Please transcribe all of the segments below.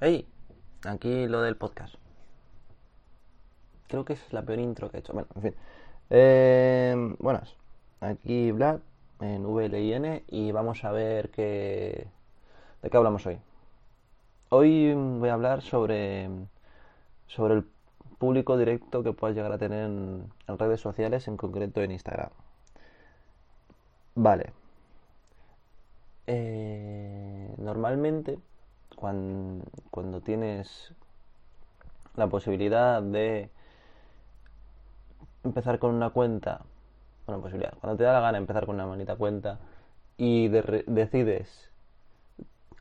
Hey, aquí lo del podcast. Creo que es la peor intro que he hecho. Bueno, en fin. Eh, buenas. Aquí Vlad en VLIN y vamos a ver qué, de qué hablamos hoy. Hoy voy a hablar sobre, sobre el público directo que puedas llegar a tener en, en redes sociales, en concreto en Instagram. Vale. Eh, normalmente, cuando, cuando tienes la posibilidad de empezar con una cuenta, bueno, posibilidad, cuando te da la gana empezar con una bonita cuenta y de- decides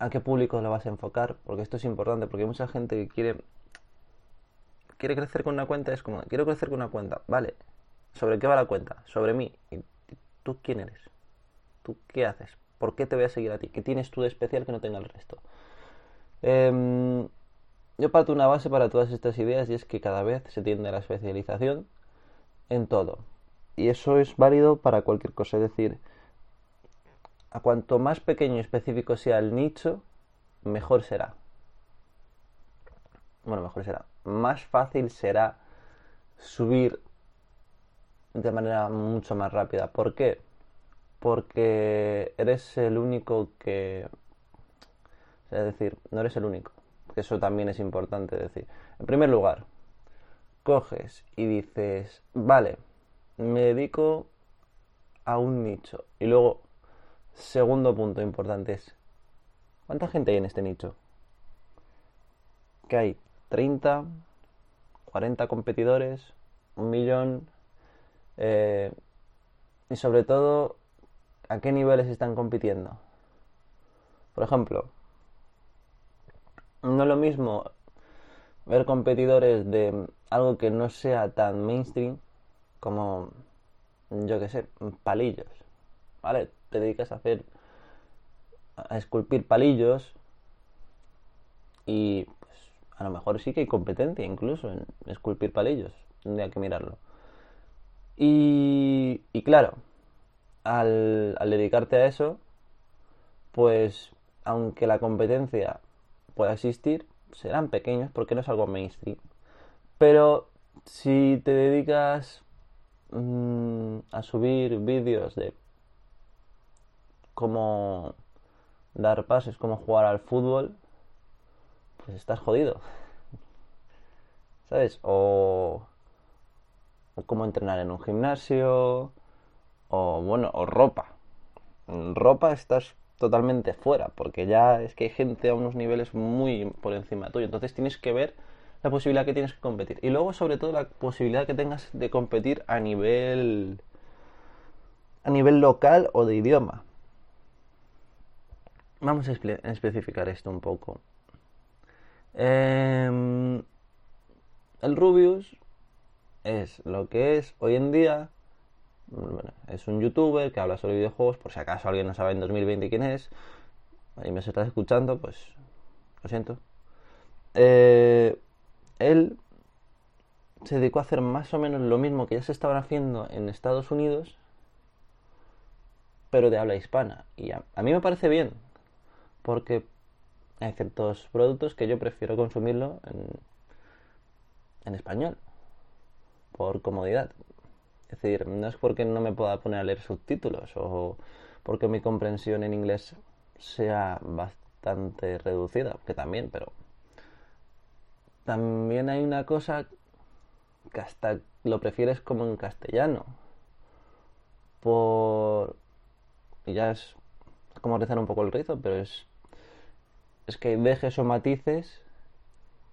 a qué público lo vas a enfocar, porque esto es importante, porque hay mucha gente que quiere quiere crecer con una cuenta, es como, quiero crecer con una cuenta, vale, ¿sobre qué va la cuenta? Sobre mí. ¿Y tú quién eres? ¿Tú qué haces? ¿Por qué te voy a seguir a ti? ¿Qué tienes tú de especial que no tenga el resto? Em, yo parto una base para todas estas ideas y es que cada vez se tiende a la especialización en todo. Y eso es válido para cualquier cosa. Es decir, a cuanto más pequeño y específico sea el nicho, mejor será. Bueno, mejor será. Más fácil será subir de manera mucho más rápida. ¿Por qué? Porque eres el único que... Es decir, no eres el único. Que eso también es importante decir. En primer lugar, coges y dices, vale, me dedico a un nicho. Y luego, segundo punto importante es, ¿cuánta gente hay en este nicho? Que hay 30, 40 competidores, un millón, eh, y sobre todo, ¿a qué niveles están compitiendo? Por ejemplo, no es lo mismo ver competidores de algo que no sea tan mainstream como, yo qué sé, palillos, ¿vale? Te dedicas a hacer, a esculpir palillos y pues a lo mejor sí que hay competencia incluso en esculpir palillos, tendría que mirarlo. Y, y claro, al, al dedicarte a eso, pues aunque la competencia pueda existir, serán pequeños porque no es algo mainstream. Pero si te dedicas mm, a subir vídeos de cómo dar pases, cómo jugar al fútbol, pues estás jodido. ¿Sabes? O, cómo entrenar en un gimnasio, o bueno, o ropa. Ropa estás totalmente fuera, porque ya es que hay gente a unos niveles muy por encima tuyo. Entonces tienes que ver la posibilidad que tienes que competir. Y luego, sobre todo, la posibilidad que tengas de competir a nivel a nivel local o de idioma. Vamos a espe- a especificar esto un poco. Em, el Rubius es lo que es hoy en día. Bueno, es un youtuber que habla sobre videojuegos. Por si acaso alguien no sabe en 2020 quién es y me estás escuchando, pues lo siento. Eh, él se dedicó a hacer más o menos lo mismo que ya se estaban haciendo en Estados Unidos, pero de habla hispana. Y a, mí me parece bien, porque hay ciertos productos que yo prefiero consumirlo en, en español, por comodidad. Es decir, no es porque no me pueda poner a leer subtítulos o porque mi comprensión en inglés sea bastante reducida, que también, pero también hay una cosa que hasta lo prefieres como en castellano. Por... Ya es como rizar un poco el rizo, pero es... Es que dejes o matices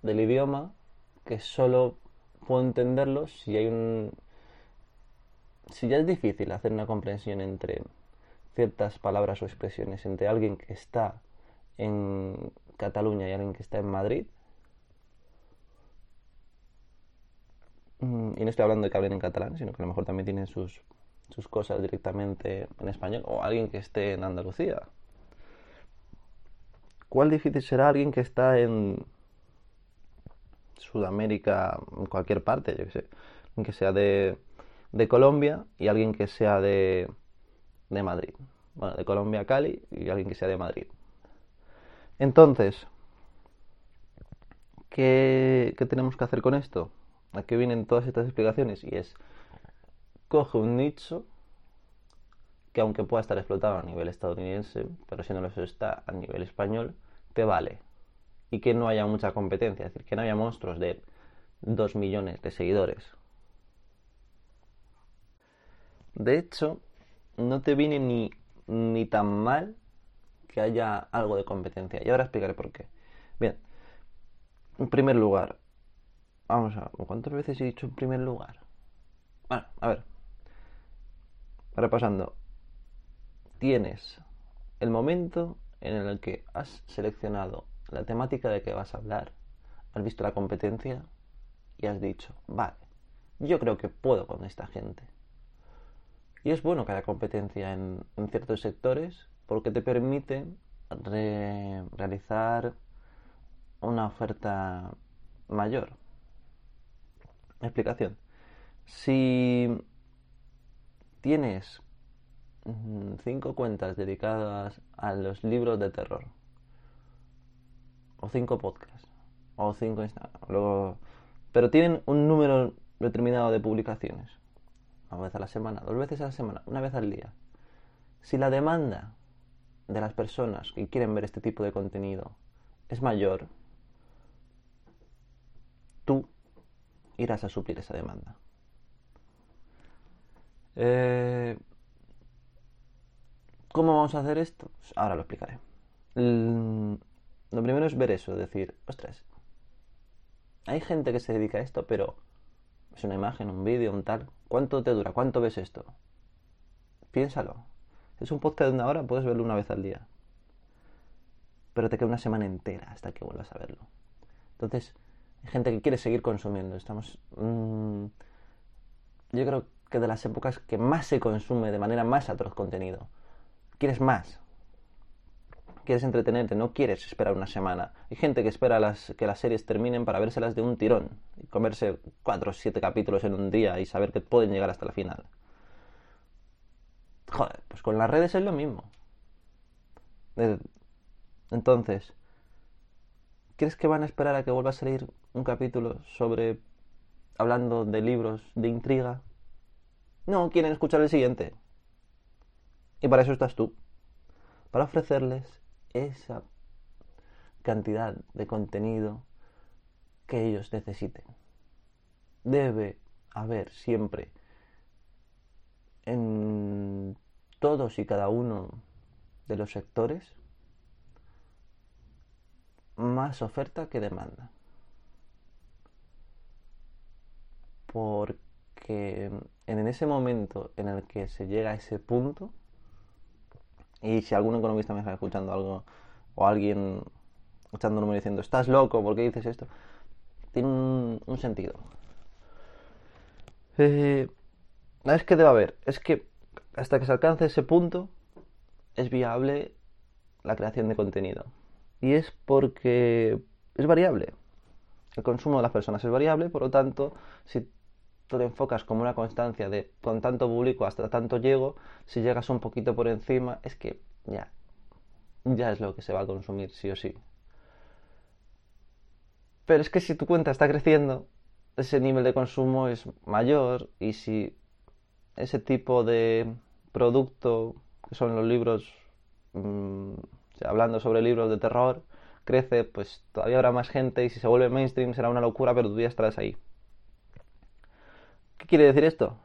del idioma que solo puedo entenderlos si hay un... Si ya es difícil hacer una comprensión entre ciertas palabras o expresiones entre alguien que está en Cataluña y alguien que está en Madrid, Mm, y no estoy hablando de que hablen en catalán, sino que a lo mejor también tienen sus, sus cosas directamente en español, o alguien que esté en Andalucía. ¿Cuál difícil será alguien que está en Sudamérica, en cualquier parte, yo que sé, que sea de, de Colombia y alguien que sea de, de Madrid? Bueno, de Colombia Cali y alguien que sea de Madrid. Entonces, ¿qué, ¿qué tenemos que hacer con esto? ¿A qué vienen todas estas explicaciones? Y es, coge un nicho que aunque pueda estar explotado a nivel estadounidense, pero si no lo está a nivel español, te vale. Y que no haya mucha competencia, es decir, que no haya monstruos de 2 millones de seguidores. De hecho, no te viene ni, ni tan mal que haya algo de competencia. Y ahora explicaré por qué. Bien, en primer lugar, vamos a ver, ¿cuántas veces he dicho en primer lugar? Bueno, a ver, repasando, tienes el momento en el que has seleccionado la temática de que vas a hablar, has visto la competencia y has dicho, vale, yo creo que puedo con esta gente. Y es bueno que haya competencia en, ciertos sectores porque te permite realizar una oferta mayor. Explicación. Si tienes mm, cinco cuentas dedicadas a los libros de terror, o cinco podcasts, o cinco Instagram, pero tienen un número determinado de publicaciones, una vez a la semana, dos veces a la semana, una vez al día. Si la demanda de las personas que quieren ver este tipo de contenido es mayor, tú irás a suplir esa demanda. Eh, ¿Cómo vamos a hacer esto? Pues ahora lo explicaré. Lo primero es ver eso, decir, ostras, hay gente que se dedica a esto, pero es una imagen, un vídeo, un tal. ¿Cuánto te dura? ¿Cuánto ves esto? Piénsalo. Es un podcast de una hora, puedes verlo una vez al día. Pero te queda una semana entera hasta que vuelvas a verlo. Entonces, hay gente que quiere seguir consumiendo. Estamos. Mm, yo creo que de las épocas que más se consume de manera más atroz contenido. Quieres más. Quieres entretenerte, no quieres esperar una semana. Hay gente que espera las, que las series terminen para vérselas de un tirón y comerse cuatro o siete capítulos en un día y saber que pueden llegar hasta la final. Joder, pues con las redes es lo mismo. Entonces, ¿crees que van a esperar a que vuelva a salir un capítulo sobre hablando de libros de intriga? No, quieren escuchar el siguiente. Y para eso estás tú. Para ofrecerles esa cantidad de contenido que ellos necesiten. Debe haber siempre en todos y cada uno de los sectores más oferta que demanda. Porque en ese momento en el que se llega a ese punto, y si algún economista me está escuchando algo, o alguien echando número diciendo, estás loco, ¿por qué dices esto? Tiene un, sentido. Eh, es que debe haber, es que hasta que se alcance ese punto, es viable la creación de contenido. Y es porque es variable. El consumo de las personas es variable, por lo tanto, si tú te enfocas como una constancia de con tanto público hasta tanto llego, si llegas un poquito por encima, es que ya, ya es lo que se va a consumir, sí o sí. Pero es que si tu cuenta está creciendo, ese nivel de consumo es mayor y si ese tipo de producto, que son los libros, mm, hablando sobre libros de terror, crece, pues todavía habrá más gente y si se vuelve mainstream será una locura, pero tú ya estarás ahí. ¿Qué quiere decir esto?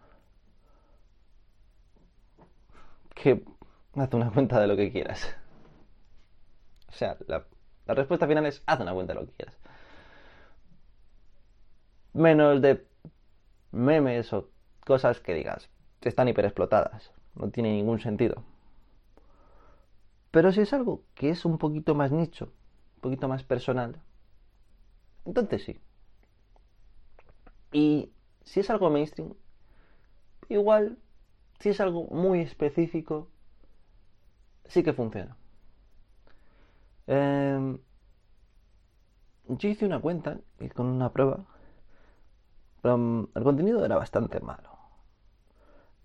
Que haz una cuenta de lo que quieras. O sea, la, respuesta final es haz una cuenta de lo que quieras. Menos de memes o cosas que digas, están hiperexplotadas. No tiene ningún sentido. Pero si es algo que es un poquito más nicho, un poquito más personal, entonces sí. Y si es algo mainstream, igual, si es algo muy específico, sí que funciona. Em, yo hice una cuenta y con una prueba, pero mm, el contenido era bastante malo.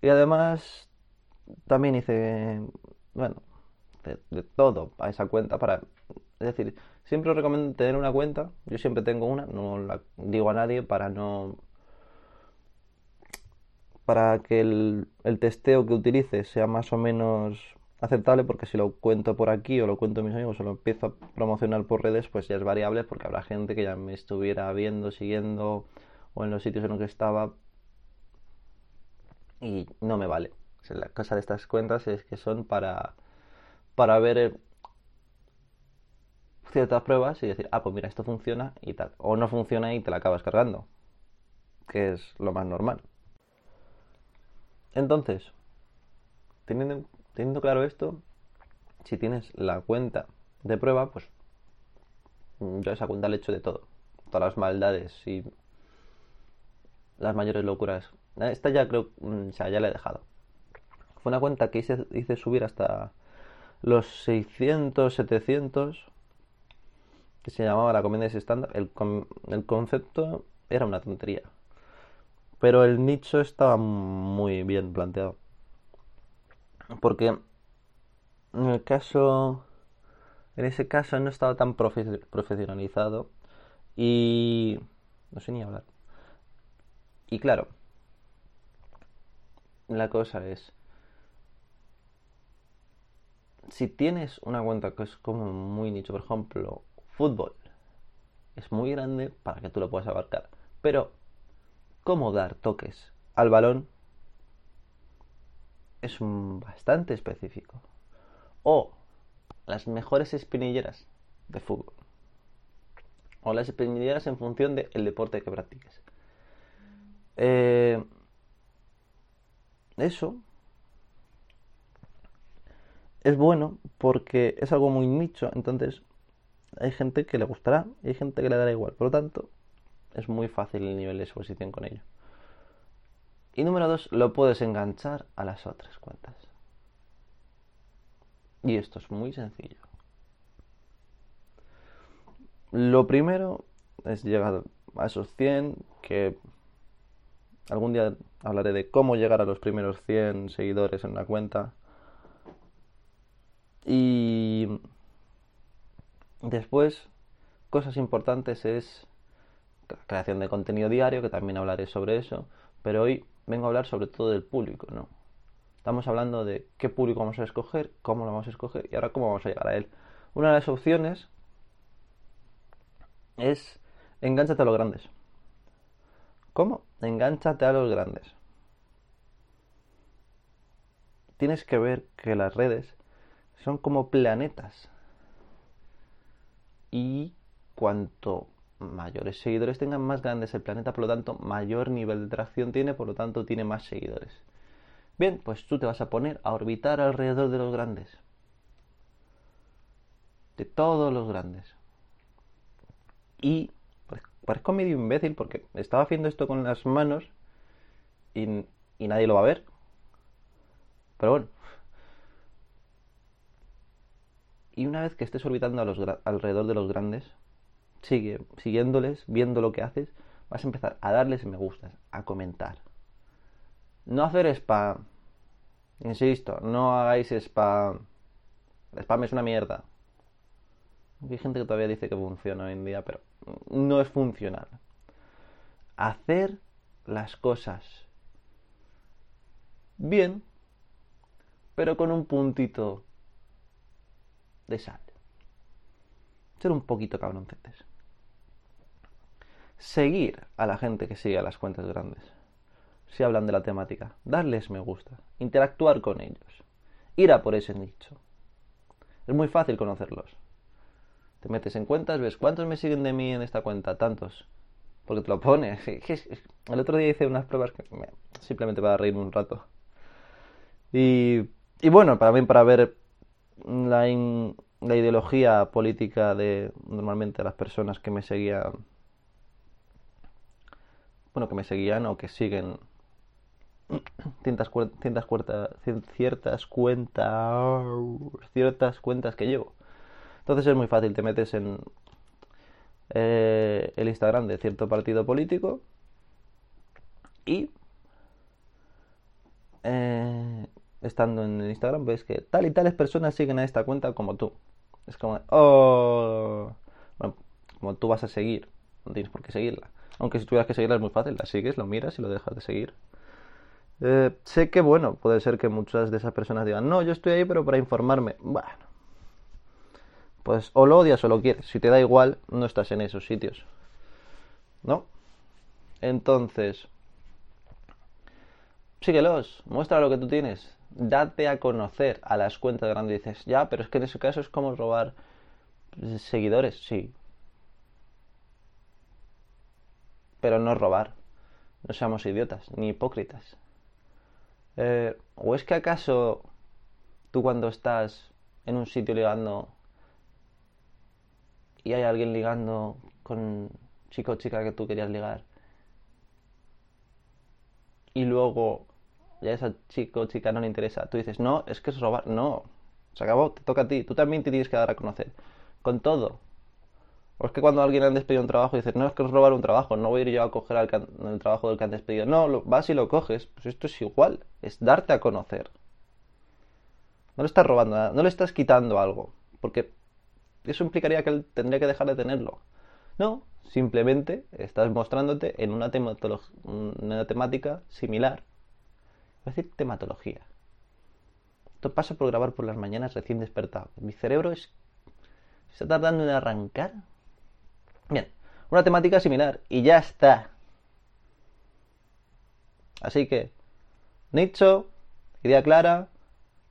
Y además también hice, bueno, de, todo a esa cuenta para Es decir, siempre os recomiendo tener una cuenta. Yo siempre tengo una, no la digo a nadie para no. Para que el, testeo que utilice sea más o menos aceptable, porque si lo cuento por aquí o lo cuento a mis amigos o lo empiezo a promocionar por redes, pues ya es variable, porque habrá gente que ya me estuviera viendo, siguiendo o en los sitios en los que estaba y no me vale. la cosa de estas cuentas es que son para, para ver eh, ciertas pruebas y decir, ah, pues mira, esto funciona y tal. O no funciona y te la acabas cargando, que es lo más normal. Entonces, teniendo, teniendo claro esto, si tienes la cuenta de prueba, pues yo esa cuenta le echo de todo. Todas las maldades y las mayores locuras. Esta ya creo, mm, o sea, ya la he dejado. Fue una cuenta que hice, hice subir hasta los 600, 700 que se llamaba la comedia estándar, el, el concepto era una tontería. Pero el nicho estaba muy bien planteado. Porque en el caso. En ese caso no estaba tan profesionalizado. Y. No sé ni hablar. Y claro. La cosa es. Si tienes una cuenta que es como muy nicho, por ejemplo, fútbol es muy grande para que tú lo puedas abarcar. Pero, ¿cómo dar toques al balón? Es bastante específico. O las mejores espinilleras de fútbol. O las espinilleras en función del deporte que practiques. Eh, eso es bueno porque es algo muy nicho, entonces hay gente que le gustará y hay gente que le dará igual. Por lo tanto, es muy fácil el nivel de exposición con ello. Y número dos, lo puedes enganchar a las otras cuentas. Y esto es muy sencillo. Lo primero es llegar a esos 100, que algún día hablaré de cómo llegar a los primeros 100 seguidores en una cuenta. Y Después, cosas importantes es creación de contenido diario, que también hablaré sobre eso, pero hoy vengo a hablar sobre todo del público, ¿no? Estamos hablando de qué público vamos a escoger, cómo lo vamos a escoger y ahora cómo vamos a llegar a él. Una de las opciones es engánchate a los grandes. ¿Cómo? Engánchate a los grandes. Tienes que ver que las redes son como planetas y cuanto mayores seguidores tengan, más grande es el planeta, por lo tanto, mayor nivel de tracción tiene, por lo tanto, tiene más seguidores. Bien, pues tú te vas a poner a orbitar alrededor de los grandes. De todos los grandes. Y pues, parezco medio imbécil porque estaba haciendo esto con las manos y, nadie lo va a ver. Pero bueno, Y una vez que estés orbitando alrededor de los grandes, sigue siguiéndoles, viendo lo que haces, vas a empezar a darles me gustas, a comentar. No hacer spam. Insisto, no hagáis spam. El spam es una mierda. Hay gente que todavía dice que funciona hoy en día, pero no es funcional. Hacer las cosas bien, pero con un puntito de sal. Ser un poquito cabroncetes. Seguir a la gente que sigue a las cuentas grandes. Si hablan de la temática. Darles me gusta. Interactuar con ellos. Ir a por ese nicho. Es muy fácil conocerlos. Te metes en cuentas, ves cuántos me siguen de mí en esta cuenta. Tantos. Porque te lo pones. El otro día hice unas pruebas que simplemente para reírme un rato. Y, y bueno, para mí, para ver la, la ideología política de normalmente las personas que me seguían bueno que me seguían o que siguen ciertas, ciertas, cuentas ciertas cuentas que llevo entonces es muy fácil te metes en eh, el Instagram de cierto partido político y eh, estando en Instagram ves que tal y tales personas siguen a esta cuenta como tú. Es como, oh. Bueno, como tú vas a seguir, no tienes por qué seguirla. Aunque si tuvieras que seguirla es muy fácil, la sigues, lo miras y lo dejas de seguir. Eh, sé que, bueno, puede ser que muchas de esas personas digan, no, yo estoy ahí pero para informarme. Bueno, pues o lo odias o lo quieres. Si te da igual, no estás en esos sitios. ¿No? Entonces, síguelos, muestra lo que tú tienes, date a conocer a las cuentas grandes. Dices, ya, pero es que en ese caso es como robar seguidores, sí. Pero no robar. No seamos idiotas ni hipócritas. Eh, ¿O es que acaso tú cuando estás en un sitio ligando y hay alguien ligando con chico o chica que tú querías ligar y luego ya esa chico o chica no le interesa, tú dices, no, es que es robar, no, se acabó, te toca a ti, tú también te tienes que dar a conocer, con todo. O es que cuando alguien han despedido un trabajo dices, no, es que es robar un trabajo, no voy a ir yo a coger el trabajo del que han despedido. No, vas y lo coges. Pues esto es igual, es darte a conocer. No le estás robando nada, no le estás quitando algo, porque eso implicaría que él tendría que dejar de tenerlo. No, simplemente estás mostrándote en una, temática similar. Voy decir tematología. Esto pasa por grabar por las mañanas recién despertado. Mi cerebro es, está tardando en arrancar Bien, una temática similar y ya está. Así que, nicho, idea clara,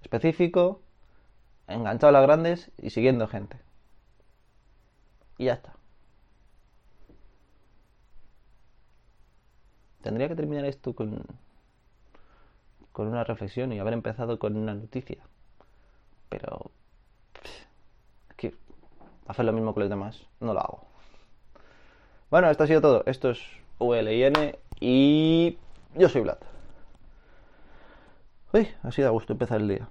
específico, enganchado a las grandes y siguiendo gente. Y ya está. Tendría que terminar esto con, con una reflexión y haber empezado con una noticia. Pero... Aquí, hacer lo mismo que los demás, no lo hago. Bueno, esto ha sido todo. Esto es ULIN y yo soy Vlad. Uy, ha sido a gusto empezar el día.